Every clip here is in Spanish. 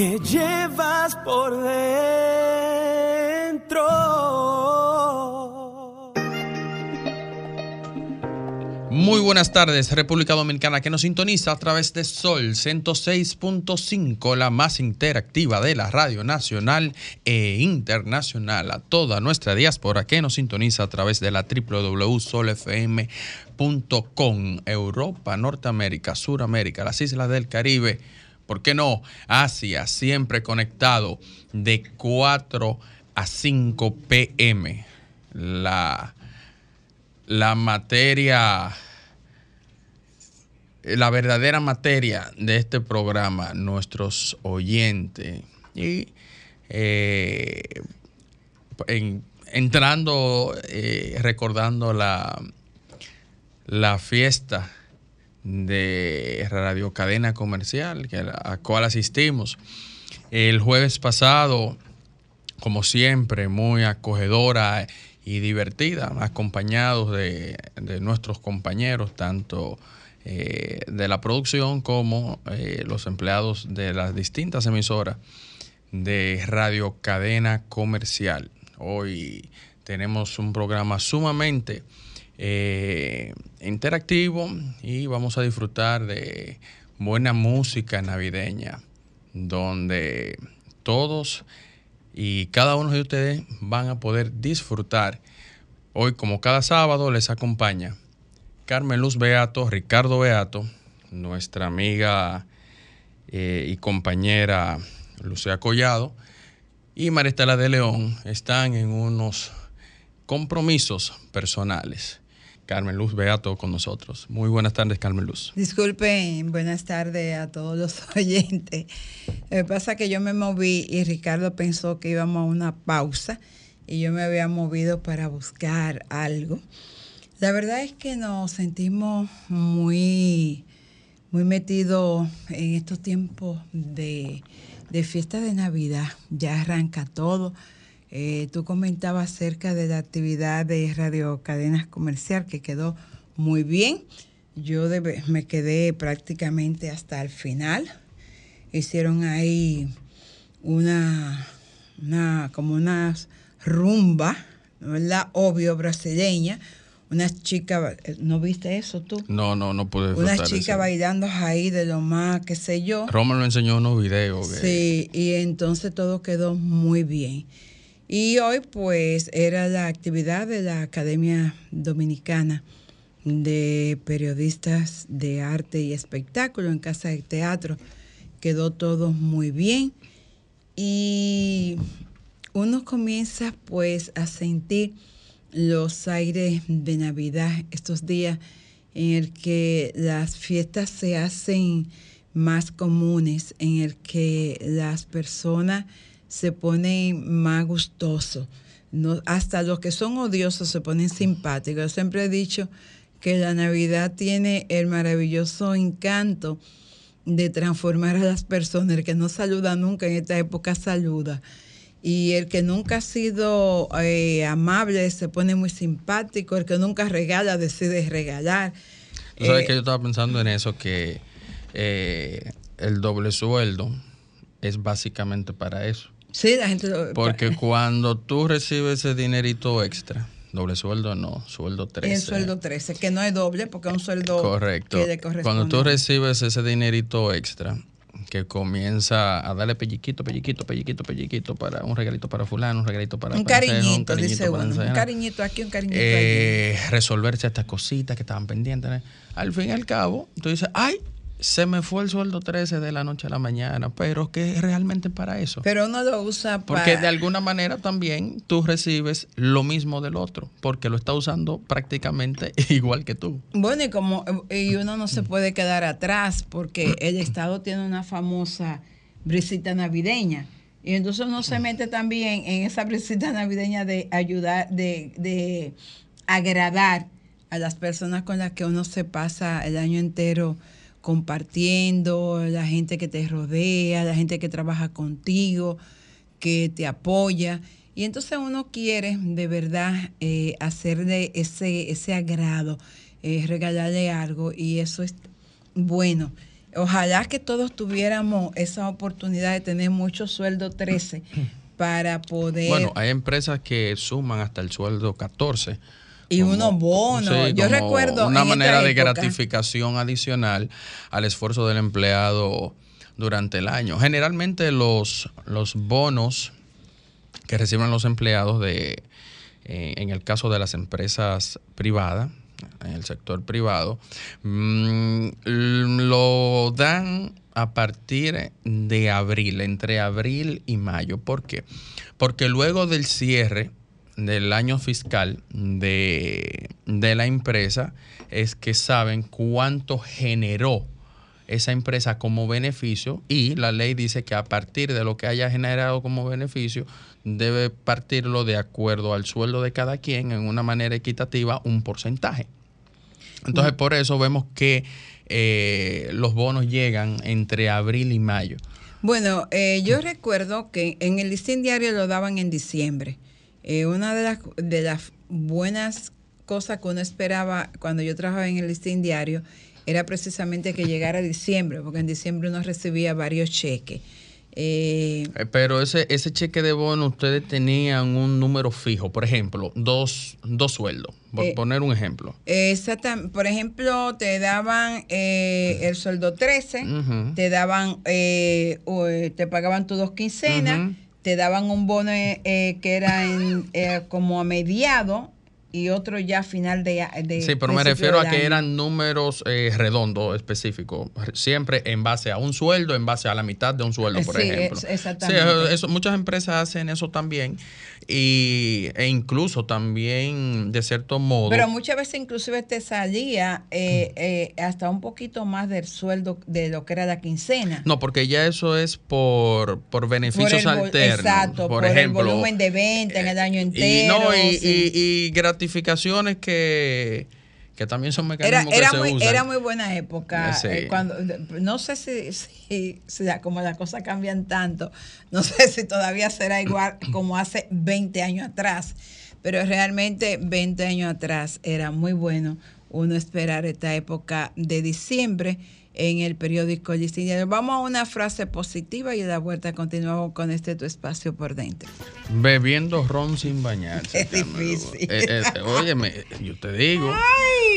que llevas por dentro. Muy buenas tardes, República Dominicana, que nos sintoniza a través de Sol 106.5, la más interactiva de la radio nacional e internacional. A toda nuestra diáspora que nos sintoniza a través de la www.solfm.com, Europa, Norteamérica, Suramérica, las islas del Caribe, ¿por qué no? Asia, siempre conectado de 4 a 5 pm. La la materia, la verdadera materia de este programa, nuestros oyentes. Y eh, en- entrando, eh, recordando la, la fiesta de Radio Cadena Comercial, que, a cual asistimos el jueves pasado como siempre, muy acogedora y divertida, acompañados de, de nuestros compañeros, tanto eh, de la producción como eh, los empleados de las distintas emisoras de Radio Cadena Comercial. Hoy tenemos un programa sumamente eh, interactivo y vamos a disfrutar de buena música navideña, donde todos y cada uno de ustedes van a poder disfrutar. Hoy, como cada sábado, les acompaña Carmen Luz Beato, Ricardo Beato, nuestra amiga eh, y compañera Lucía Collado y Maristela de León están en unos compromisos personales. Carmen Luz Beato con nosotros. Muy buenas tardes, Carmen Luz. Disculpen, buenas tardes a todos los oyentes. Que pasa que yo me moví y Ricardo pensó que íbamos a una pausa y yo me había movido para buscar algo. La verdad es que nos sentimos muy, muy metidos en estos tiempos de, de fiesta de Navidad. Ya arranca todo. Eh, tú comentabas acerca de la actividad de Radio Cadenas Comercial que quedó muy bien. Yo de- me quedé prácticamente hasta el final. Hicieron ahí una, una como una rumba, ¿verdad? Obvio, brasileña. Unas chicas, ¿no viste eso tú? No, no, no pude chicas eso. bailando ahí de lo más, qué sé yo. Roma lo enseñó en unos videos. Sí, y entonces todo quedó muy bien. Y hoy pues era la actividad de la Academia Dominicana de Periodistas de Arte y Espectáculo en Casa de Teatro. Quedó todo muy bien y uno comienza pues a sentir los aires de Navidad estos días en el que las fiestas se hacen más comunes, en el que las personas se ponen más gustosos. No, hasta los que son odiosos se ponen simpáticos. Yo siempre he dicho que la Navidad tiene el maravilloso encanto de transformar a las personas. El que no saluda nunca en esta época saluda. Y el que nunca ha sido eh, amable se pone muy simpático. El que nunca regala decide regalar. Tú sabes Eh, que yo estaba pensando en eso, que eh, el doble sueldo es básicamente para eso. Sí, la gente lo- Porque cuando tú recibes ese dinerito extra, doble sueldo no, sueldo 13. El sueldo 13, que no es doble porque es un sueldo Correcto. que le corresponde. Cuando tú recibes ese dinerito extra, que comienza a darle pelliquito, pelliquito, pelliquito, pelliquito para un regalito para fulano, un regalito para un Perencejo, cariñito, dice uno. Un cariñito aquí, un cariñito Eh, resolverse estas cositas que estaban pendientes. Al fin y al cabo, tú dices, ay, se me fue el sueldo 13 de la noche a la mañana, pero que es realmente para eso. Pero uno lo usa para... Porque de alguna manera también tú recibes lo mismo del otro, porque lo está usando prácticamente igual que tú. Bueno, y como y uno no se puede quedar atrás porque el Estado tiene una famosa brisita navideña. Y entonces uno se mete también en esa brisita navideña de ayudar, de, de agradar a las personas con las que uno se pasa el año entero compartiendo, la gente que te rodea, la gente que trabaja contigo, que te apoya. Y entonces uno quiere de verdad eh, hacerle ese, ese agrado, eh, regalarle algo y eso es bueno. Ojalá que todos tuviéramos esa oportunidad de tener mucho sueldo 13 para poder... Bueno, hay empresas que suman hasta el sueldo 14 y unos bonos. Yo recuerdo. Una manera de gratificación adicional al esfuerzo del empleado durante el año. Generalmente los, los bonos que reciben los empleados de, eh, en el caso de las empresas privadas, en el sector privado, mm, lo dan a partir de abril, entre abril y mayo. ¿Por qué? Porque luego del cierre del año fiscal de, la empresa es que saben cuánto generó esa empresa como beneficio y la ley dice que a partir de lo que haya generado como beneficio debe partirlo de acuerdo al sueldo de cada quien en una manera equitativa un porcentaje. Entonces por eso vemos que eh, los bonos llegan entre abril y mayo. Bueno, eh, yo recuerdo que en el listín diario lo daban en diciembre. Eh, una de las, de las buenas cosas que uno esperaba cuando yo trabajaba en el listín diario era precisamente que llegara diciembre, porque en diciembre uno recibía varios cheques. Eh, eh, Pero ese, ese cheque de bono, ustedes tenían un número fijo, por ejemplo, dos, dos sueldos, por poner un ejemplo. Exactamente. Por ejemplo, te daban el sueldo 13, te daban, te pagaban tus dos quincenas te daban un bono eh, eh, que era en, eh, como a mediado y otro ya final de, de Sí, pero me refiero a que eran números redondos específicos, siempre en base a un sueldo, en base a la mitad de un sueldo, por ejemplo. exactamente. Sí, muchas empresas hacen eso también y, e incluso también de cierto modo. Pero muchas veces inclusive te salía eh, eh, hasta un poquito más del sueldo de lo que era la quincena. No, porque ya eso es por, por beneficios alternos. Exacto, por, ejemplo, el volumen de venta en el año entero. y gratificaciones que que también son mecanismos era, que muy, se usan. Era muy buena época. Eh, cuando, no sé si, si, como las cosas cambian tanto, no sé si todavía será igual como hace 20 años atrás, pero realmente 20 años atrás era muy bueno uno esperar esta época de diciembre en el periódico Listín Vamos a una frase positiva y de la vuelta continuamos con este tu espacio por dentro. Bebiendo ron sin bañarse. Es difícil. Eh, eh, óyeme, yo te digo.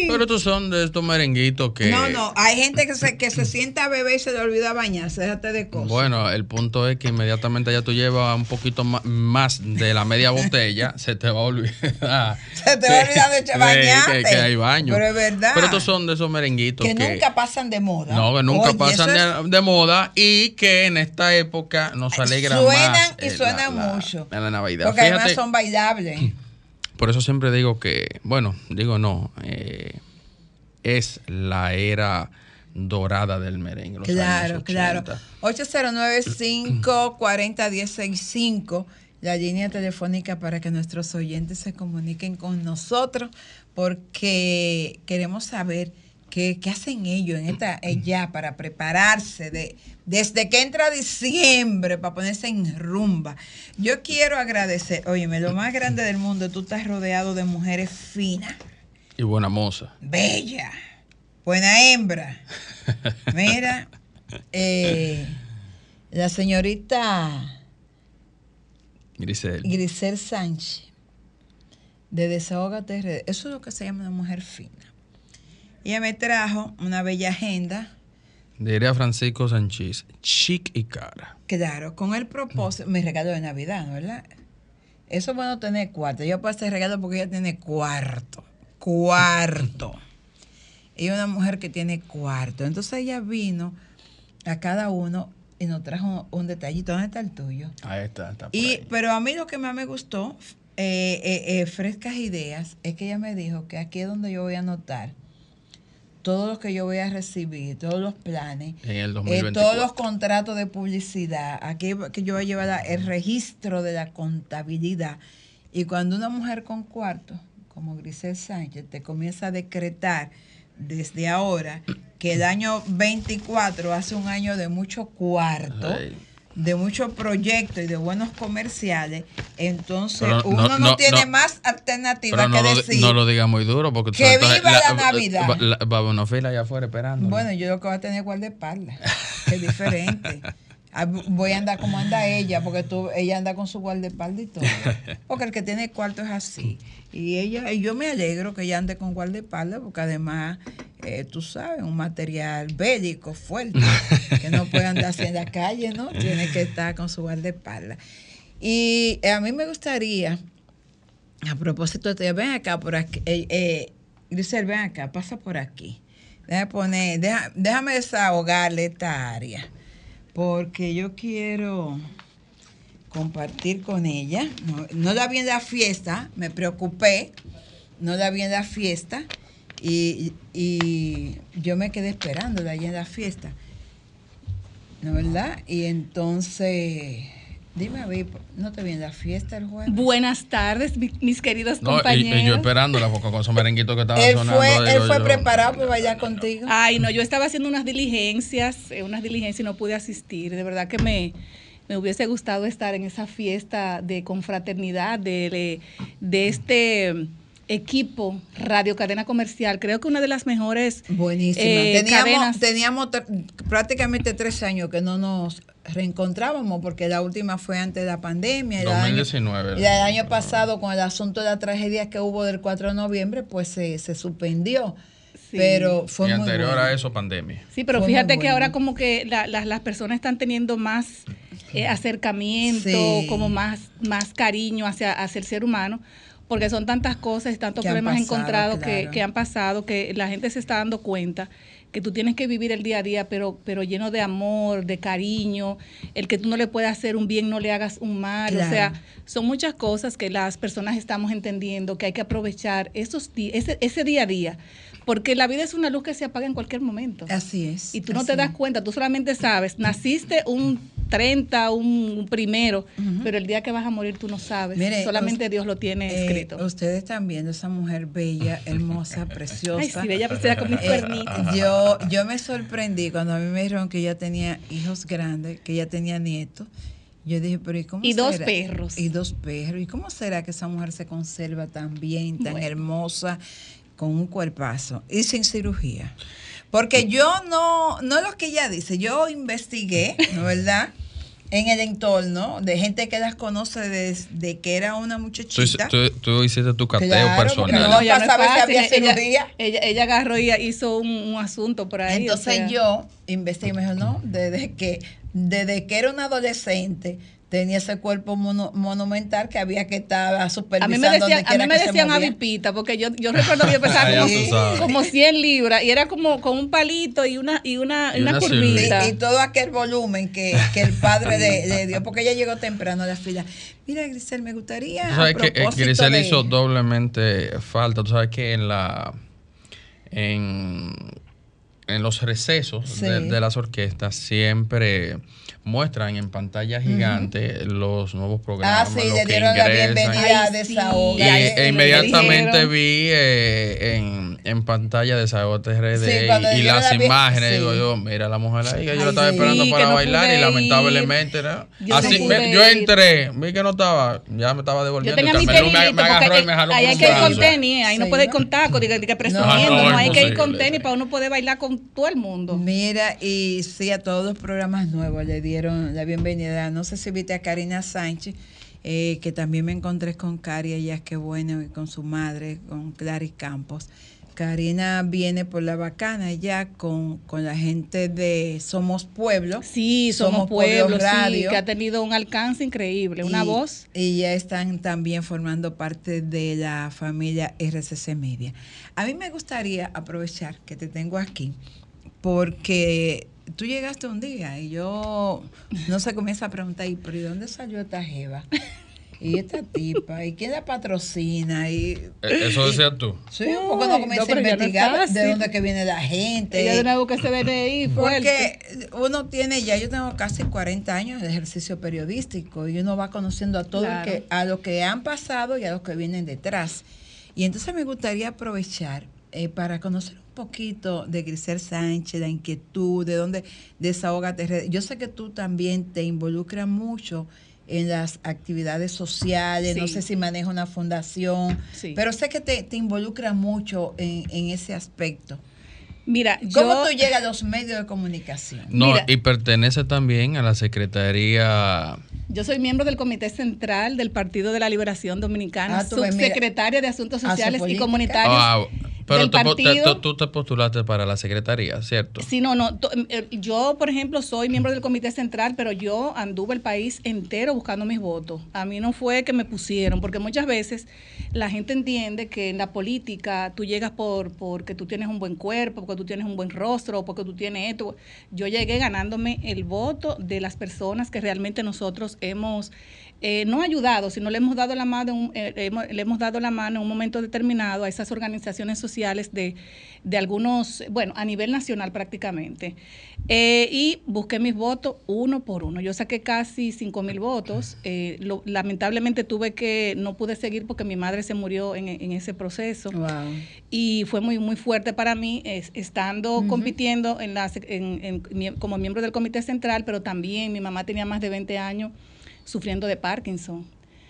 Pero estos son de estos merenguitos que. No, no, hay gente que se, que se sienta a beber y se le olvida bañarse, déjate de cosas. Bueno, el punto es que inmediatamente ya tú llevas un poquito más, de la media botella, se te va a olvidar. se te va a olvidar de bañarte. Que, hay baño. Pero es verdad. Pero estos son de esos merenguitos que, nunca pasan de moda. No, que nunca pasan de, moda y que en esta época nos alegran suenan más. y suenan mucho. En la Navidad. Porque además son bailables. Por eso siempre digo que, bueno, digo no, eh, es la era dorada del merengue. claro, claro. 809-540-1065, la línea telefónica para que nuestros oyentes se comuniquen con nosotros, porque queremos saber qué, hacen ellos en esta eh, ya para prepararse de, desde que entra diciembre para ponerse en rumba. Yo quiero agradecer, óyeme, lo más grande del mundo, tú estás rodeado de mujeres finas. Y buena moza. Bella. Buena hembra. Mira, eh, la señorita Grisel. Grisel Sánchez, de Desahogate Eso es lo que se llama una mujer fina. Ella me trajo una bella agenda. Diría Francisco Sánchez, chic y cara. Claro, con el propósito, mi regalo de Navidad, ¿no verdad? Eso es bueno tener cuarto. Yo puedo hacer regalo porque ella tiene cuarto. Cuarto. y una mujer que tiene cuarto. Entonces ella vino a cada uno y nos trajo un, detallito. ¿Dónde está el tuyo? Ahí está, está y, Pero a mí lo que más me gustó, eh, eh, eh, frescas ideas, es que ella me dijo que aquí es donde yo voy a anotar todo lo que yo voy a recibir, todos los planes, En el eh, 2024. todos los contratos de publicidad, aquí que yo voy a llevar la- el registro de la contabilidad. Y cuando una mujer con cuarto, como Grisel Sánchez, te comienza a decretar desde ahora que el año 24 hace un año de mucho cuarto, Ay. De muchos proyectos y de buenos comerciales, entonces Pero uno no, no- tiene no- más alternativa Pero no que lo, decir. no lo diga muy duro porque Que viva la Navidad. Va, la- va fila allá afuera esperando. Bueno, yo lo que voy a tener es guardaespaldas, que es diferente. Ah, Voy a andar como anda ella, porque tú, ella anda con su guardaespaldas y todo. Porque el que tiene cuarto es así. Y ella, y yo me alegro que ella ande con guardaespaldas, porque además, eh, tú sabes, un material bélico fuerte, que no puede andar así en la calle, ¿no? Tiene que estar con su guardaespaldas. Y a mí me gustaría, a propósito de ven acá por aquí, eh, eh, Grisel, ven acá, pasa por aquí. Déjame poner, deja- déjame desahogarle esta área, porque yo quiero compartir con ella. No, la vi en la fiesta, me preocupé, no la vi en la fiesta y, y yo me quedé esperándola allá en la fiesta. ¿No verdad? Y entonces, dime, a ver, ¿no te vi en la fiesta el jueves? Buenas tardes, mi- mis queridos No, compañeros. y yo esperándola porque con esos merenguitos que estaban Él sonando. fue, él fue yo, preparado para bailar contigo. Ay, no, yo estaba haciendo unas diligencias, eh, unas diligencias y no pude asistir. De verdad que me, me hubiese gustado estar en esa fiesta de confraternidad de, de, este equipo Radio Cadena Comercial. Creo que una de las mejores Buenísima. eh, teníamos cadenas. teníamos prácticamente tres años que no nos reencontrábamos porque la última fue antes de la pandemia. y el año- 2019. Y el año pasado, con el asunto de la tragedia que hubo del 4 de noviembre, pues se, se suspendió. Sí. Pero fue y muy anterior bueno. a eso, pandemia. Sí, pero Fue fíjate que bueno. ahora como que la- la- las personas están teniendo más eh, acercamiento, Sí. como más, más cariño hacia, hacia el ser humano, porque son tantas cosas, tantos problemas pasado, encontrados que, claro. que han pasado, que la gente se está dando cuenta que tú tienes que vivir el día a día, pero, pero lleno de amor, de cariño, el que tú no le puedas hacer un bien, no le hagas un mal, Claro. o sea, son muchas cosas que las personas estamos entendiendo, que hay que aprovechar esos ese, ese día a día, porque la vida es una luz que se apaga en cualquier momento. Así es. Y tú no te das cuenta, tú solamente sabes, naciste un 30, un primero, pero el día que vas a morir tú no sabes. Mire, solamente Dios lo tiene Eh, escrito. ustedes están viendo esa mujer bella, hermosa, preciosa. Ay, sí, bella preciosa con mis Eh, cuernitos. yo, yo me sorprendí cuando a mí me dijeron que ella tenía hijos grandes, que ella tenía nietos. Yo dije, pero ¿y cómo Y dos perros. Y dos perros. ¿Y cómo será que esa mujer se conserva tan bien, tan Bueno. hermosa, con un cuerpazo y sin cirugía? Porque yo no, no lo que ella dice, yo investigué, ¿no verdad? En el entorno de gente que las conoce desde que era una muchachita. tú- tú hiciste tu cateo Claro, personal. no, ya si había ella, cirugía. ella, ella agarró y hizo un, un asunto por ahí. o Entonces sea, yo investigué y me dijo, no, desde que, desde que era una adolescente tenía ese cuerpo mono- monumental que había que estar A supervisando mí me decían, donde a mí me decían avipita, porque yo, yo recuerdo que yo pesaba como, como 100 libras y era como con un palito y una, y una, Y una una curvita. Y, y todo aquel volumen que, que el padre le, le dio, porque ella llegó temprano a la fila. Mira, Grisel, me gustaría. Tú sabes a que eh, Grisel de- hizo doblemente falta. Tú sabes que en la en, en los recesos Sí. de, de las orquestas siempre muestran en pantalla gigante los nuevos Ah, programas. sí, los le que dieron la ingresan. bienvenida a sí. Desahogo. Y, Ya, e me inmediatamente vi eh, en, en pantalla de Desahogo TRD Sí, y, las la imágenes. sí. Digo yo, mira la mujer ahí que yo la estaba sí. esperando Sí, para no bailar y lamentablemente ¿no? Yo Así, no me- pude yo entré, vi que no estaba, ya me estaba Yo devolviendo. tenía mi me, agarró y me jaló ahí por hay que ir con tenis, ahí no Sí, puede ir con taco, diga, diga, presumiendo, No, hay que ir con sí. tenis para uno poder bailar con todo el mundo. Mira, y sí, a todos los programas nuevos le dieron la bienvenida. No sé si viste a Karina Sánchez, eh, que también me encontré con Cari, ella qué bueno, y con su madre, con Clary Campos. Karina viene por la bacana ya con, con la gente de Somos Pueblo. Sí, somos, Somos Pueblo pueblo, sí, Radio. que ha tenido un alcance increíble, una Y- voz. Y ya están también formando parte de la familia RCC Media. A mí me gustaría aprovechar que te tengo aquí, porque tú llegaste un día y yo no se comienza a preguntar, ¿y pero ¿y dónde salió esta jeva? y esta tipa, y quién la patrocina, y Eh, Eso decías tú. sí, comienza no, a ya no es investigar de dónde que viene la gente. Ella de nuevo que se DNI fuerte. Porque uno tiene ya, yo tengo casi 40 años de ejercicio periodístico y uno va conociendo a todo Claro. que, a lo que han pasado y a los que vienen detrás. Y entonces me gustaría aprovechar eh, para conocer un poquito de Grisel Sánchez, la inquietud, de dónde desahogate. Yo sé que tú también te involucras mucho en las actividades sociales, no sé si maneja una fundación, Sí. pero sé que te, te involucras mucho en, en ese aspecto. Mira, ¿Cómo yo... tú llegas a los medios de comunicación? No, Mira. y pertenece también a la Secretaría. Yo soy miembro del Comité Central del Partido de la Liberación Dominicana, Ah, subsecretaria de Asuntos hace Sociales y. Comunitarios Ah, pero del te tú- tú te postulaste para la Secretaría, ¿cierto? Sí, no, no. eh, Yo, por ejemplo, soy miembro del Comité Central, pero yo anduve el país entero buscando mis votos. A mí no fue que me pusieron, porque muchas veces la gente entiende que en la política tú llegas por porque tú tienes un buen cuerpo, porque tú tienes un buen rostro, porque tú tienes esto. Yo llegué ganándome el voto de las personas que realmente nosotros hemos eh, no ayudado, sino le hemos dado la mano, un- eh, hemos- le hemos dado la mano en un momento determinado a esas organizaciones sociales de, de algunos, bueno, a nivel nacional prácticamente. Eh, y busqué mis votos uno por uno. Yo saqué casi cinco mil votos. Eh, lo- lamentablemente tuve que, no pude seguir porque mi madre se murió en, en ese proceso Wow. y fue muy muy fuerte para mí es- estando compitiendo en la, sec- en- como miembro del comité central, pero también mi mamá tenía más de 20 años sufriendo de Parkinson.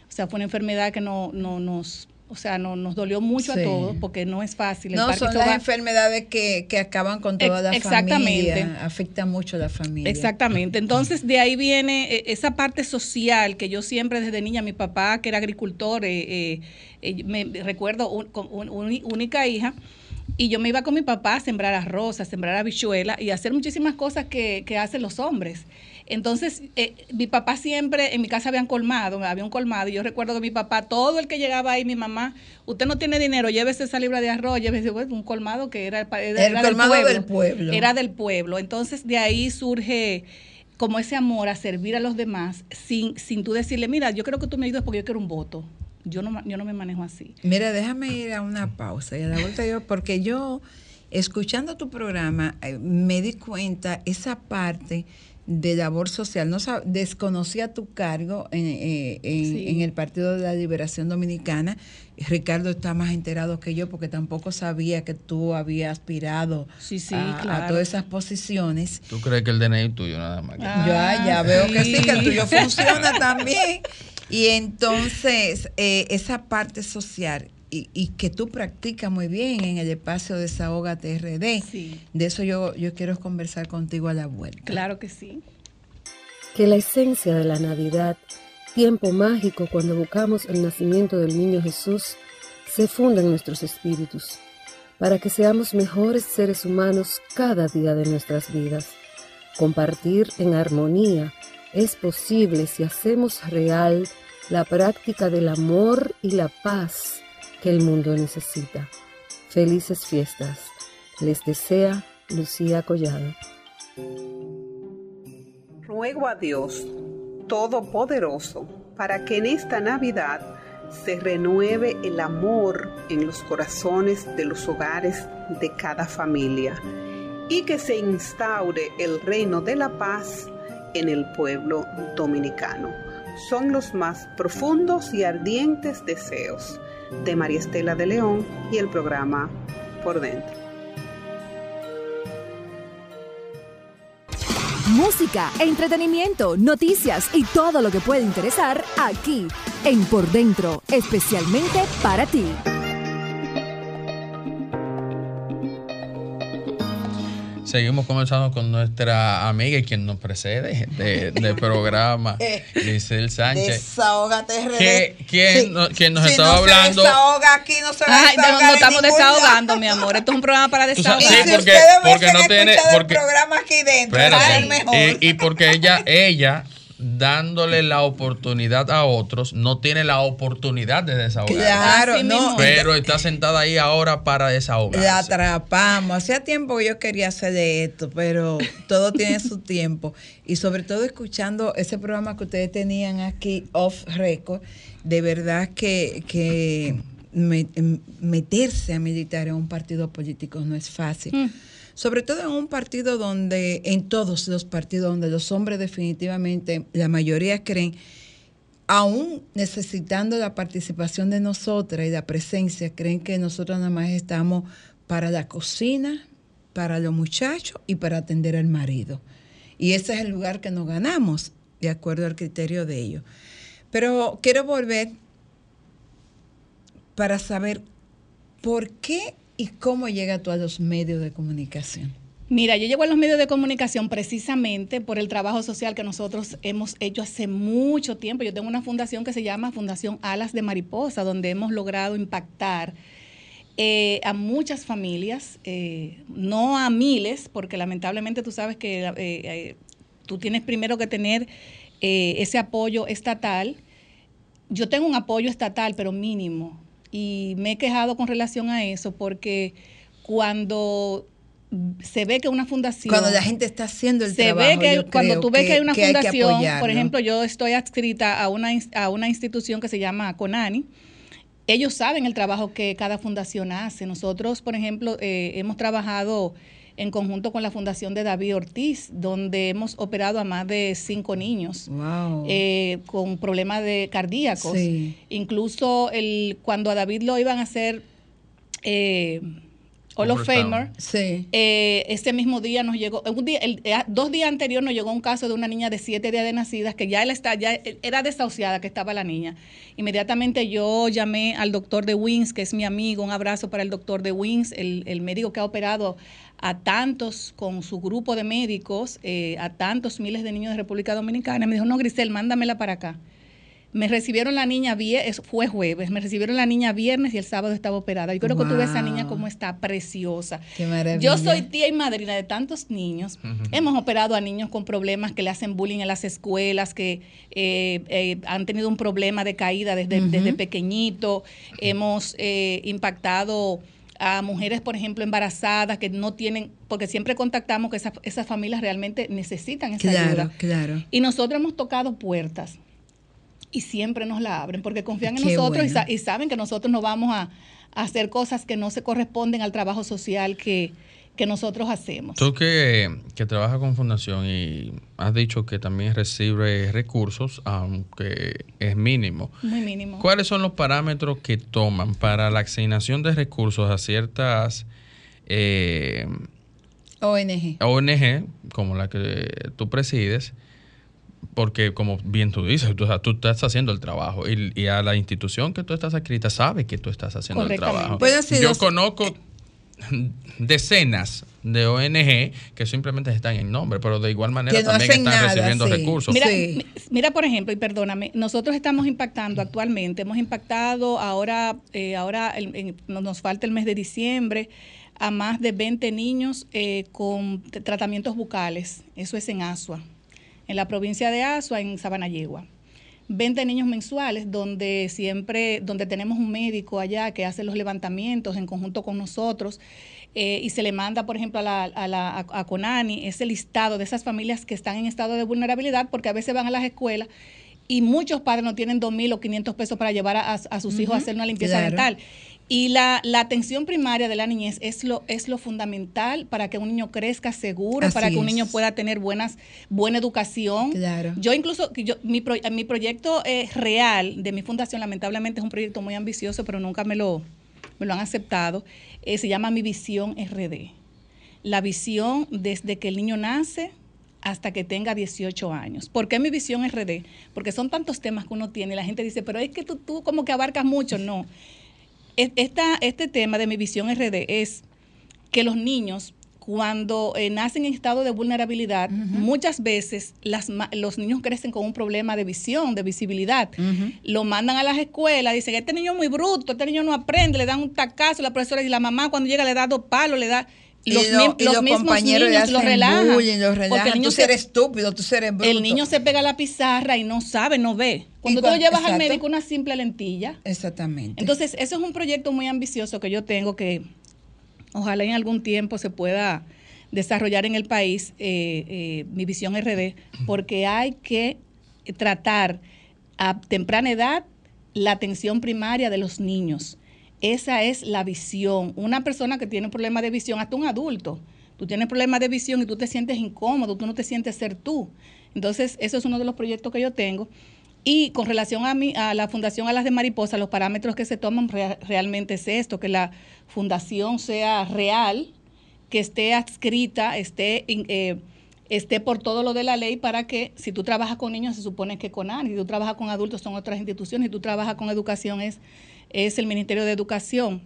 O sea, fue una enfermedad que no, no nos, o sea, no, nos dolió mucho Sí. a todos porque no es fácil. El No, son las va- enfermedades que, que acaban con toda la exactamente. familia, afectan mucho a la familia. Exactamente. Entonces, de ahí viene eh, esa parte social que yo siempre desde niña, mi papá, que era agricultor, eh, eh, me recuerdo un- con un- un- única hija, y yo me iba con mi papá a sembrar arroz, a sembrar habichuela y a hacer muchísimas cosas que, que hacen los hombres. Entonces, eh, mi papá siempre, en mi casa habían colmado, había un colmado, y yo recuerdo que mi papá, todo el que llegaba ahí, mi mamá, usted no tiene dinero, llévese esa libra de arroz, llévese bueno, un colmado que era, el pa- era El colmado del pueblo. Era del pueblo. Entonces, de ahí surge como ese amor a servir a los demás sin, sin tú decirle, mira, yo creo que tú me ayudas porque yo quiero un voto. Yo no, yo no me manejo así. Mira, déjame ir a una pausa y a la vuelta yo, porque yo, escuchando tu programa, eh, me di cuenta esa parte de labor social. No sab- desconocía tu cargo en, eh, en- Sí. en el Partido de la Liberación Dominicana. Ricardo está más enterado que yo porque tampoco sabía que tú habías aspirado Sí, sí, a, todas esas posiciones. ¿Tú crees que el DNI tuyo nada más? Ah, ya, ya veo que sí, que el tuyo funciona también. Y entonces, eh, esa parte social y, y que tú practicas muy bien en el espacio Desahoga TRD, Sí. de eso yo, yo quiero conversar contigo a la vuelta. Claro que sí. que la esencia de la Navidad, tiempo mágico cuando buscamos el nacimiento del niño Jesús, se funda en nuestros espíritus, para que seamos mejores seres humanos cada día de nuestras vidas. Compartir en armonía es posible si hacemos real la práctica del amor y la paz que el mundo necesita. Felices fiestas. Les desea Lucía Collado. Ruego a Dios Todopoderoso para que en esta Navidad se renueve el amor en los corazones de los hogares de cada familia y que se instaure el reino de la paz en el pueblo dominicano. Son los más profundos y ardientes deseos de María Estela de León y el programa Por Dentro. Música, entretenimiento, noticias y todo lo que puede interesar aquí en Por Dentro, especialmente para ti. Seguimos comenzando con nuestra amiga y quien nos precede de, del programa, Giselle Sánchez. Desahoga TRD. ¿Qué- quién Sí. no- quién nos Si estaba no hablando? Se desahoga aquí, no se va a Ay, no, no estamos desahogando, lado. mi amor. Esto es un programa para Sí, desahogar. si porque- ustedes porque no tiene- porque- el programa aquí dentro, Espérate. el mejor. Y, y porque ella, ella dándole la oportunidad a otros, no tiene la oportunidad de desahogar. Claro, no. Pero está sentada ahí ahora para desahogarse. La atrapamos. Hacía tiempo que yo quería hacer de esto, pero todo tiene su tiempo. Y sobre todo escuchando ese programa que ustedes tenían aquí, Off Record, de verdad que, que me- meterse a militar en un partido político no es fácil. Mm. Sobre todo en un partido donde, en todos los partidos donde los hombres definitivamente, la mayoría creen aún necesitando la participación de nosotras y la presencia, creen que nosotros nada más estamos para la cocina, para los muchachos y para atender al marido. Y ese es el lugar que nos ganamos, de acuerdo al criterio de ellos. Pero quiero volver para saber por qué y cómo llega tú a los medios de comunicación. Mira, yo llego a los medios de comunicación precisamente por el trabajo social que nosotros hemos hecho hace mucho tiempo. Yo tengo una fundación que se llama Fundación Alas de Mariposa, donde hemos logrado impactar eh, a muchas familias, eh, no a miles, porque lamentablemente tú sabes que eh, eh, tú tienes primero que tener ese apoyo estatal. Yo tengo un apoyo estatal, pero mínimo. Y me he quejado con relación a eso porque cuando se ve que una fundación Cuando la gente está haciendo el se trabajo, ve que yo cuando creo tú ves que, hay una que fundación, por ejemplo, yo estoy adscrita a una, a una institución que se llama CONANI. Ellos saben el trabajo que cada fundación hace. Nosotros, por ejemplo, eh, hemos trabajado en conjunto con la Fundación de David Ortiz, donde hemos operado a más de cinco niños Wow. eh, con problemas de cardíacos. Sí. Incluso el, cuando a David lo iban a hacer eh, Hall of. Famer, sí. eh, ese mismo día nos llegó, un día, el, eh, dos días anterior nos llegó un caso de una niña de siete días de nacidas que ya él está, ya era desahuciada que estaba la niña. Inmediatamente yo llamé al doctor de Wings, que es mi amigo, un abrazo para el doctor de Wings, el, el médico que ha operado a tantos con su grupo de médicos, eh, a tantos miles de niños de República Dominicana. Me dijo, no, Grisel, mándamela para acá. Me recibieron la niña, fue jueves, me recibieron la niña viernes y el sábado estaba operada. Yo creo que tú ves a esa niña como está preciosa. Qué maravilla. Yo soy tía y madrina de tantos niños. Hemos operado a niños con problemas que le hacen bullying en las escuelas, que eh, eh, han tenido un problema de caída desde, desde pequeñito. Hemos eh, impactado a mujeres, por ejemplo, embarazadas que no tienen, porque siempre contactamos que esas, esas familias realmente necesitan esa Claro, ayuda. claro. Y nosotros hemos tocado puertas y siempre nos la abren porque confían en Qué nosotros y, bueno. sa- y saben que nosotros no vamos a, a hacer cosas que no se corresponden al trabajo social que, que nosotros hacemos. Tú que, que trabajas con fundación y has dicho que también recibe recursos, aunque es mínimo. Muy mínimo. ¿Cuáles son los parámetros que toman para la asignación de recursos a ciertas eh, ONG. ONG, como la que tú presides? Porque como bien tú dices, tú, o sea, tú estás haciendo el trabajo y, y a la institución que tú estás adscrita sabe que tú estás haciendo el Correctamente. trabajo. Puede ser Yo conozco decenas de ONG que simplemente están en nombre, pero de igual manera no también están nada, recibiendo sí. recursos. Mira, Sí. mira, por ejemplo, y perdóname, nosotros estamos impactando actualmente, hemos impactado ahora, eh, ahora el- nos falta el mes de diciembre, a más de 20 niños eh, con tratamientos bucales. Eso es en Asua, en la provincia de Asua, en Sabanayegua. 20 niños mensuales donde siempre, donde tenemos un médico allá que hace los levantamientos en conjunto con nosotros eh, y se le manda, por ejemplo, a, la, a, la, a- a Conani ese listado de esas familias que están en estado de vulnerabilidad porque a veces van a las escuelas y muchos padres no tienen 2 mil o 500 pesos para llevar a, a sus hijos a hacer una limpieza claro. dental. Y la, la atención primaria de la niñez es lo, es lo fundamental para que un niño crezca seguro, Así para que un es. niño pueda tener buenas, buena educación. Claro. Yo incluso, yo, mi, pro- mi proyecto eh, real de mi fundación, lamentablemente es un proyecto muy ambicioso, pero nunca me lo, me lo han aceptado, eh, se llama Mi Visión RD. La visión desde que el niño nace hasta que tenga 18 años. ¿Por qué mi visión RD? Porque son tantos temas que uno tiene y la gente dice, pero es que tú, tú como que abarcas mucho. No. Es- Esta, este tema de mi visión RD es que los niños, cuando eh, nacen en estado de vulnerabilidad, muchas veces las, los niños crecen con un problema de visión, de visibilidad. Lo mandan a las escuelas, dicen, este niño es muy bruto, este niño no aprende, le dan un tacazo, la profesora y la mamá cuando llega le da dos palos, le da... Y los, lo- y los los mismos niños relajan. bullying, porque el niño Tú se- eres estúpido, tú eres bruto. El niño se pega a la pizarra y no sabe, no ve. Cuando tú llevas al médico una simple lentilla. Exactamente. Entonces, eso es un proyecto muy ambicioso que yo tengo que ojalá en algún tiempo se pueda desarrollar en el país, eh, eh, mi visión RD, porque hay que tratar a temprana edad la atención primaria de los niños. Esa es la visión. Una persona que tiene problemas de visión, hasta un adulto, tú tienes problemas de visión y tú te sientes incómodo, tú no te sientes ser tú. Entonces, eso es uno de los proyectos que yo tengo. Y con relación a, mi, a la Fundación Alas de Mariposa, los parámetros que se toman rea- realmente es esto, que la fundación sea real, que esté adscrita, esté, eh, esté por todo lo de la ley para que si tú trabajas con niños se supone que con ANI, si tú trabajas con adultos son otras instituciones, si tú trabajas con educación es, es el Ministerio de Educación.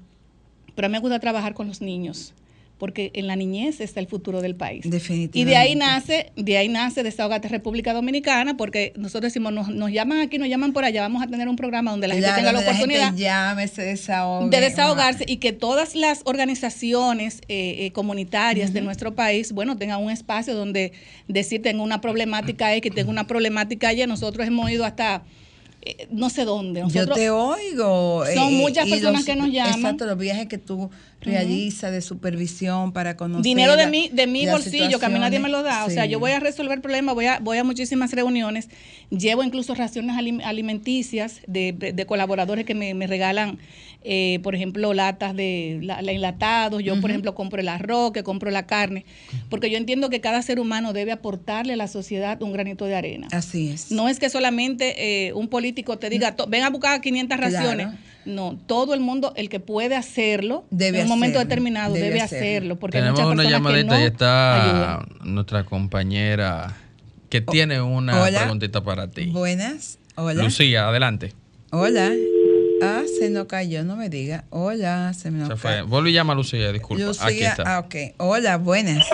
Pero a mí me gusta trabajar con los niños, porque en la niñez está el futuro del país. Definitivamente. Y de ahí nace, de ahí nace Desahogate República Dominicana, porque nosotros decimos, nos, nos llaman aquí, nos llaman por allá, vamos a tener un programa donde la gente Claro, tenga la oportunidad gente llame, se desahogue. de desahogarse y que todas las organizaciones eh, eh, comunitarias de nuestro país, bueno, tengan un espacio donde decir tengo una problemática X, tengo una problemática Y, nosotros hemos ido hasta no sé dónde. Yo Nosotros, te oigo. Son eh, muchas personas los- que nos llaman. Exacto, los viajes que tú realizas de supervisión para conocer. dinero de la- mi, de mi bolsillo, que a mí nadie me lo da. O sea, yo voy a resolver problemas, voy a, voy a muchísimas reuniones, llevo incluso raciones alim- alimenticias de, de colaboradores que me, me regalan, eh, por ejemplo, latas de la, la enlatados. Yo, por ejemplo, compro el arroz, que compro la carne, porque yo entiendo que cada ser humano debe aportarle a la sociedad un granito de arena. Así es. No es que solamente eh, un político te diga, "To- ven a buscar 500 Claro. raciones. No, todo el mundo, el que puede hacerlo, Debe en un momento hacerlo, determinado, debe debe, hacerlo. hacerlo. porque hay Tenemos muchas una personas que llamadita no y está ayudan. nuestra compañera que tiene una hola. preguntita para ti. Buenas. Hola. Lucía, adelante. Hola. Ah, se nos cayó, no me diga. Hola, se me Se nos fue. cayó. Vuelve y llama a Lucía, disculpa. Aquí Lucía, está. ah, ok. Hola, buenas.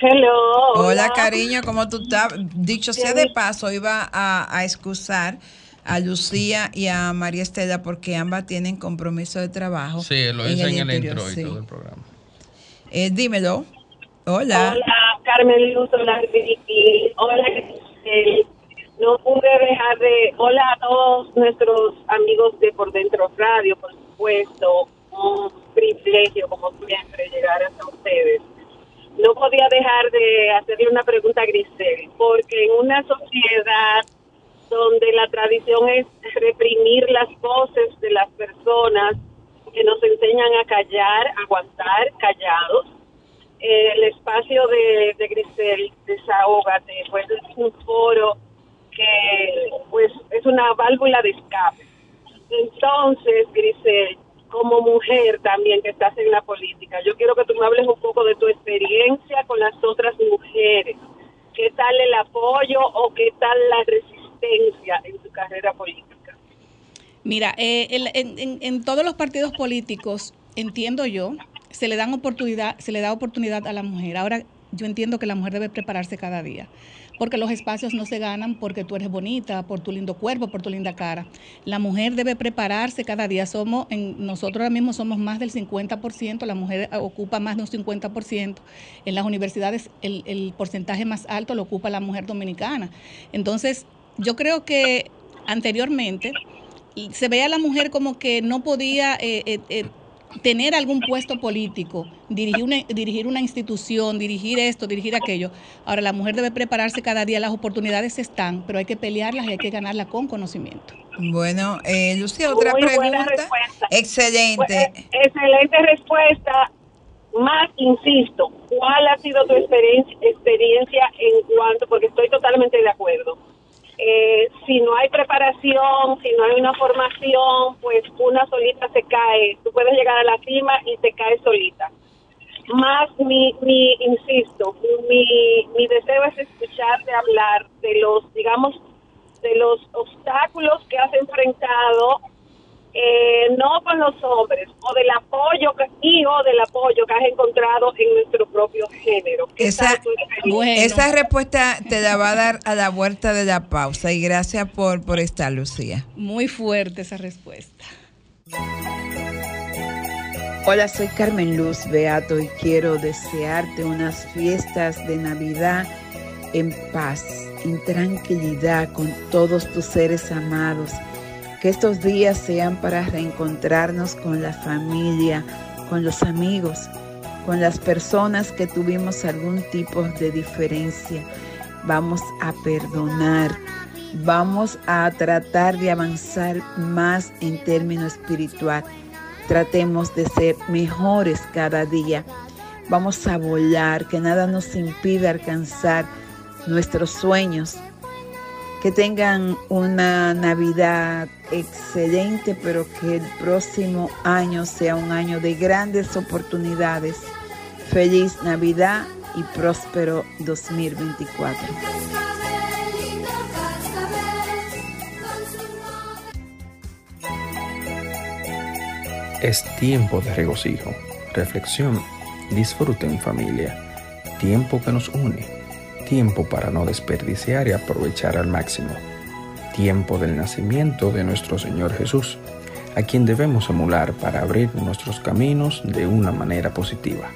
Hello. Hola, cariño, ¿cómo tú estás? Dicho sea de paso, iba a, a excusar a Lucía y a María Estela porque ambas tienen compromiso de trabajo. Sí, lo hice en el interior, intro y sí. todo el programa. Eh, dímelo. Hola. Hola, Carmen Luz, hola. Hola. No pude dejar de. Hola a todos nuestros amigos de Por Dentro Radio, por supuesto. Un privilegio, como siempre, llegar hasta ustedes. No podía dejar de hacerle una pregunta a Grisel, porque en una sociedad donde la tradición es reprimir las voces de las personas que nos enseñan a callar, aguantar callados, el espacio de, de Grisel, Desahógate, pues es un foro que pues es una válvula de escape. Entonces, Grisel, como mujer también que estás en la política, yo quiero que tú me hables un poco de tu experiencia con las otras mujeres. ¿Qué tal el apoyo o qué tal la resistencia en tu carrera política? Mira, eh, en, en- en todos los partidos políticos, entiendo yo, se le dan oportunidad, se le da oportunidad a la mujer. Ahora, yo entiendo que la mujer debe prepararse cada día, porque los espacios no se ganan porque tú eres bonita, por tu lindo cuerpo, por tu linda cara. La mujer debe prepararse cada día. Somos, en, nosotros ahora mismo somos más del 50%, la mujer ocupa más de un 50%. En las universidades el, porcentaje más alto lo ocupa la mujer dominicana. Entonces, yo creo que anteriormente se veía a la mujer como que no podía eh, eh, eh, tener algún puesto político, dirigir una, dirigir una institución, dirigir esto, dirigir aquello. Ahora la mujer debe prepararse cada día, las oportunidades están, pero hay que pelearlas y hay que ganarlas con conocimiento. Bueno, eh, Lucía, otra Muy pregunta. Excelente. Pues, excelente respuesta. Más, insisto, ¿cuál ha sido tu experiencia, experiencia en cuanto, porque estoy totalmente de acuerdo. Eh, si no hay preparación, si no hay una formación, pues una solita se cae. Tú puedes llegar a la cima y te caes solita. Más mi, mi insisto, mi, mi deseo es escucharte hablar de los, digamos, de los obstáculos que has enfrentado eh, no con los hombres, o del apoyo que, y o del apoyo que has encontrado en nuestro propio género. ¿Qué Esa, esa respuesta te la va a dar a la vuelta de la pausa y gracias por, por estar, Lucía. Muy fuerte esa respuesta. Hola, soy Carmen Luz Beato y quiero desearte unas fiestas de Navidad en paz, en tranquilidad con todos tus seres amados. Que estos días sean para reencontrarnos con la familia, con los amigos, con las personas que tuvimos algún tipo de diferencia. Vamos a perdonar, vamos a tratar de avanzar más en términos espiritual. Tratemos de ser mejores cada día. Vamos a volar, que nada nos impida alcanzar nuestros sueños. Que tengan una Navidad excelente, pero que el próximo año sea un año de grandes oportunidades. Feliz Navidad y próspero 2024. Es tiempo de regocijo, reflexión, disfrute en familia, tiempo que nos une, tiempo para no desperdiciar y aprovechar al máximo, tiempo del nacimiento de nuestro Señor Jesús, a quien debemos emular para abrir nuestros caminos de una manera positiva.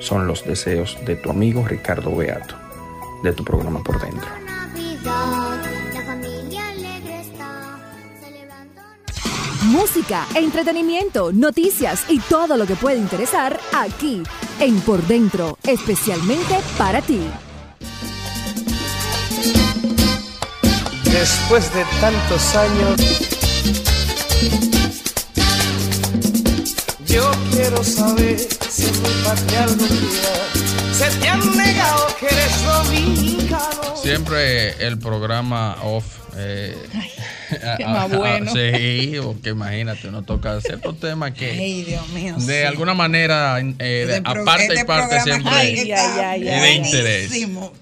Son los deseos de tu amigo Ricardo Beato, de tu programa por dentro. Música, entretenimiento, noticias y todo lo que puede interesar aquí en Por Dentro, especialmente para ti. Después de tantos años, yo quiero saber si en mi patria algún día se te han negado que eres dominicano. Siempre el programa off. Eh, qué más bueno. sí, porque imagínate, uno toca ciertos temas que Ay, Dios mío. de sí. alguna manera, eh, de- aparte este y parte siempre Ay, está ay, ay, ay. de interés. buenísimo.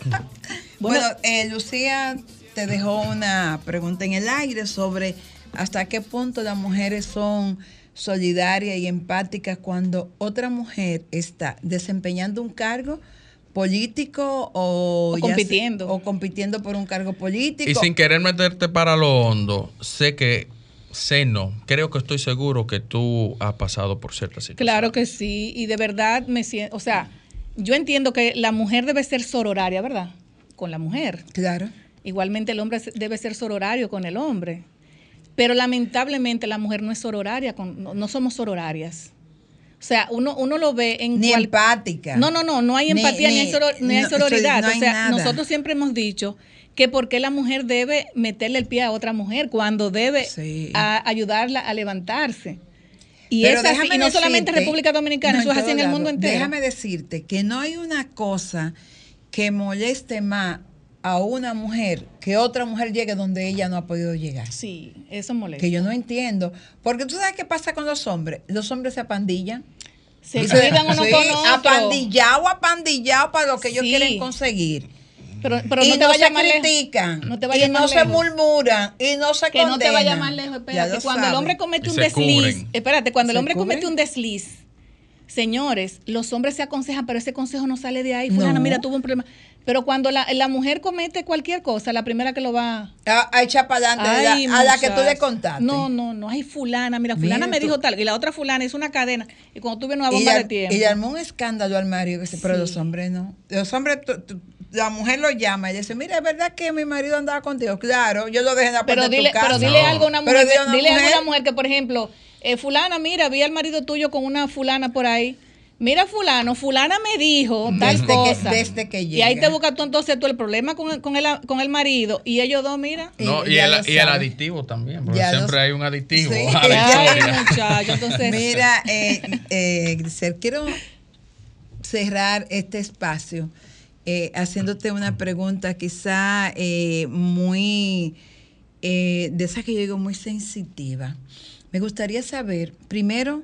bueno, eh, Lucía te dejó una pregunta en el aire sobre hasta qué punto las mujeres son solidarias y empáticas cuando otra mujer está desempeñando un cargo político o, compitiendo. o compitiendo por un cargo político Y sin querer meterte para lo hondo, sé que, sé no, creo que estoy seguro que tú has pasado por ciertas situaciones. Claro que sí, y de verdad me siento, o sea, yo entiendo que la mujer debe ser sororaria, ¿verdad? Con la mujer. claro Igualmente el hombre debe ser sororario con el hombre. Pero lamentablemente la mujer no es sororaria, con, no, no somos sororarias. O sea, uno, uno lo ve en ni cual- empática No, no, no, no hay empatía ni, ni- hay, ni hay no, sororidad. no hay o sea, nada. nosotros siempre hemos dicho que por qué la mujer debe meterle el pie a otra mujer cuando debe Sí. a- ayudarla a levantarse. Y, Pero es así, y no solamente en República Dominicana, no, eso es así en el mundo entero. Déjame decirte que no hay una cosa que moleste más a una mujer que otra mujer llegue donde ella no ha podido llegar. Sí, eso molesta. Que yo no entiendo. Porque tú sabes qué pasa con los hombres. Los hombres se apandillan. Se cuidan uno sí, con otro. Apandillado, apandillado para lo que ellos Sí. quieren conseguir. Pero, pero y no te no vayas se más lejos. critican. No te y no se murmuran. Y no se que no te condenan. vayas más lejos. Espérate, cuando el hombre comete un se desliz, cubren. espérate, cuando el ¿Se hombre comete un desliz, señores, los hombres se aconsejan, pero ese consejo no sale de ahí. Fulana, No. mira, tuvo un problema. Pero cuando la, la mujer comete cualquier cosa, la primera que lo va A, a echar para adelante a la- Ay, a la que tú le contaste. No, no, no. Ay, fulana, mira, fulana Mira me tú. dijo tal. Y la otra fulana hizo una cadena. Y cuando tuve una y bomba de tiempo. y armó un escándalo al marido, que dice, pero Sí. los hombres no. Los hombres, tú- tú- la mujer lo llama y dice, mira, es verdad que mi marido andaba contigo. Claro, yo lo dejé en la puerta pero de dile, tu casa. pero dile No. algo a una Pero mujer, dile a una dile algo a mujer. una mujer que, por ejemplo, eh, fulana, mira, vi al marido tuyo con una fulana por ahí. Mira, fulano, fulana me dijo tal Desde que- desde que Y ahí te buscas tú entonces tú el problema con el, con el, con el marido y ellos dos, mira. No, Y- el, y el sabe. aditivo también, porque Ya siempre hay un aditivo Sí. a la muchacho, entonces. Mira, eh, eh, Grisel, quiero cerrar este espacio eh, haciéndote una pregunta quizá eh, muy, eh, de esa que yo digo, muy sensitiva. Me gustaría saber, primero,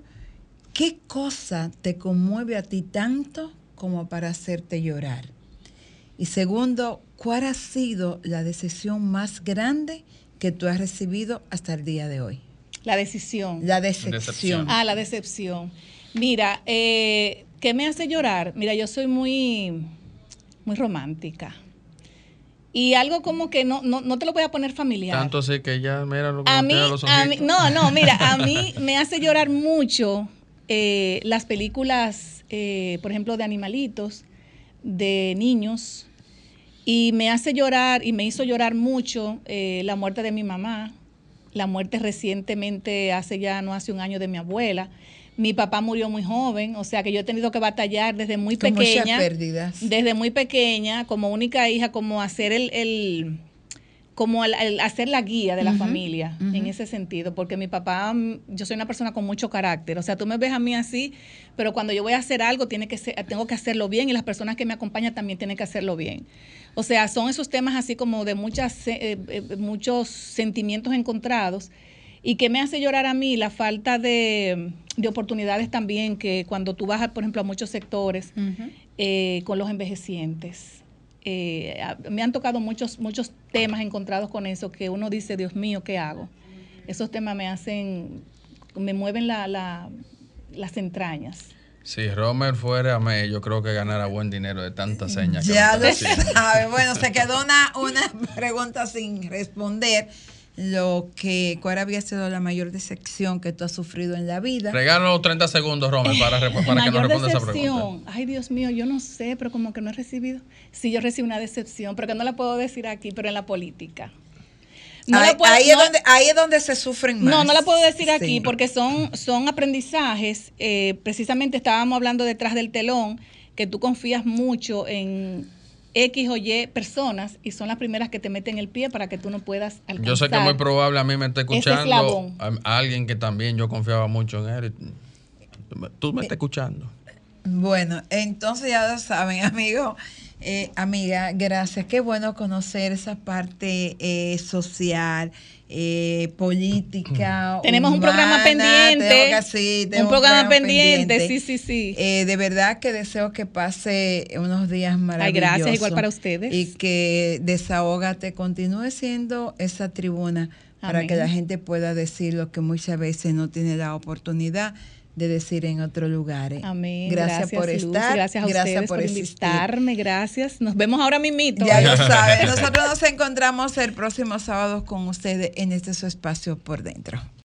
¿qué cosa te conmueve a ti tanto como para hacerte llorar? Y segundo, ¿cuál ha sido la decisión más grande que tú has recibido hasta el día de hoy? La decisión. La decepción. Decepción. Ah, la decepción. Mira, eh, ¿qué me hace llorar? Mira, yo soy muy, muy romántica. Y algo como que no, no, no te lo voy a poner familiar. Tanto así que ya, mira lo que a me mí, a mí, no, no, mira, a mí me hace llorar mucho eh, las películas, eh, por ejemplo, de animalitos, de niños, y me hace llorar y me hizo llorar mucho eh, la muerte de mi mamá, la muerte recientemente, hace ya no hace un año, de mi abuela. Mi papá murió muy joven, o sea que yo he tenido que batallar desde muy Con muchas pequeña. pérdidas. Desde muy pequeña, como única hija, como hacer el, el- como el hacer la guía de la familia ujú. en ese sentido, porque mi papá, mm, yo soy una persona con mucho carácter, o sea, tú me ves a mí así, pero cuando yo voy a hacer algo, tiene que ser, tengo que hacerlo bien y las personas que me acompañan también tienen que hacerlo bien. O sea, son esos temas así como de muchas, eh, eh, muchos sentimientos encontrados y que me hace llorar a mí la falta de, de oportunidades también que cuando tú vas, por ejemplo, a muchos sectores eh, con los envejecientes. Eh, me han tocado muchos, muchos temas encontrados con eso que uno dice, Dios mío, ¿qué hago? Esos temas me hacen, me mueven la, la- las entrañas. Si Romer fuera a mí, yo creo que ganara buen dinero de tantas señas. Ya lo haciendo. sabe. Bueno, se quedó una, una pregunta sin responder. Lo que, ¿cuál había sido la mayor decepción que tú has sufrido en la vida? Regalo 30 segundos, Romer, para, para que nos responda esa pregunta. decepción. Ay, Dios mío, yo no sé, pero como que no he recibido. Sí, yo recibí una decepción, pero que no la puedo decir aquí, pero en la política. No ahí, la puedo- ahí es donde, ahí es donde se sufren más. No, no la puedo decir aquí Sí. porque son, son aprendizajes. eh, precisamente estábamos hablando detrás del telón, que tú confías mucho en X o Y personas y son las primeras que te meten el pie para que tú no puedas alcanzar. Yo sé que muy probable a mí me esté ese escuchando eslabón. a, a alguien que también yo confiaba mucho en él. y tú me- Eh, me estás escuchando. Bueno, entonces ya lo saben, amigo, eh, amiga, gracias. Qué bueno conocer esa parte eh, social, eh, política. Tenemos un programa pendiente. Tengo que- sí, Un programa pendiente, sí, sí, sí. Eh, de verdad que deseo que pase unos días maravillosos. gracias, igual para ustedes. Y que Desahógate continúe siendo esa tribuna para que la gente pueda decir lo que muchas veces no tiene la oportunidad de decir en otros lugares. Amén. Gracias, por Luz, estar. Gracias a ustedes por, existir. invitarme. Gracias. Nos vemos ahora mismito. Ya lo saben. Nosotros nos encontramos el próximo sábado con ustedes en este su espacio por dentro.